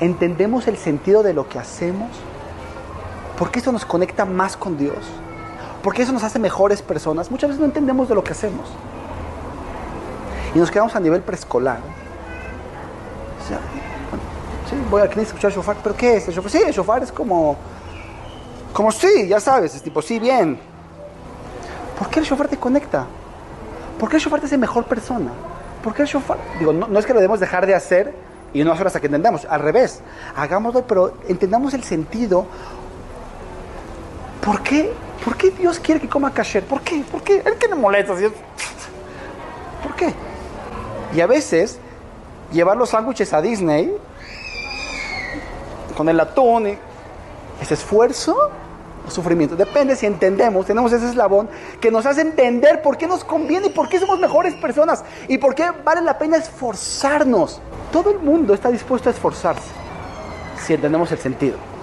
entendemos el sentido de lo que hacemos, porque eso nos conecta más con Dios, porque eso nos hace mejores personas. Muchas veces no entendemos de lo que hacemos. Y nos quedamos a nivel preescolar. O sea, bueno, sí, voy a escuchar shofar, pero ¿qué es el shofar? Sí, el shofar es como, como sí, ya sabes, es tipo, sí, bien. ¿Por qué el shofar te conecta? ¿Por qué el shofar te hace mejor persona? ¿Por qué el shofar? Digo, no, no es que lo debemos dejar de hacer y no hacer hasta que entendamos, al revés, hagámoslo, pero entendamos el sentido. ¿Por qué? ¿Por qué Dios quiere que coma kasher? ¿Por qué? ¿Por qué? Él que me molesta. ¿sí? ¿Por qué? Y a veces, llevar los sándwiches a Disney con el atún, y ¿es esfuerzo o sufrimiento? Depende si entendemos, tenemos ese eslabón que nos hace entender por qué nos conviene y por qué somos mejores personas y por qué vale la pena esforzarnos. Todo el mundo está dispuesto a esforzarse si entendemos el sentido.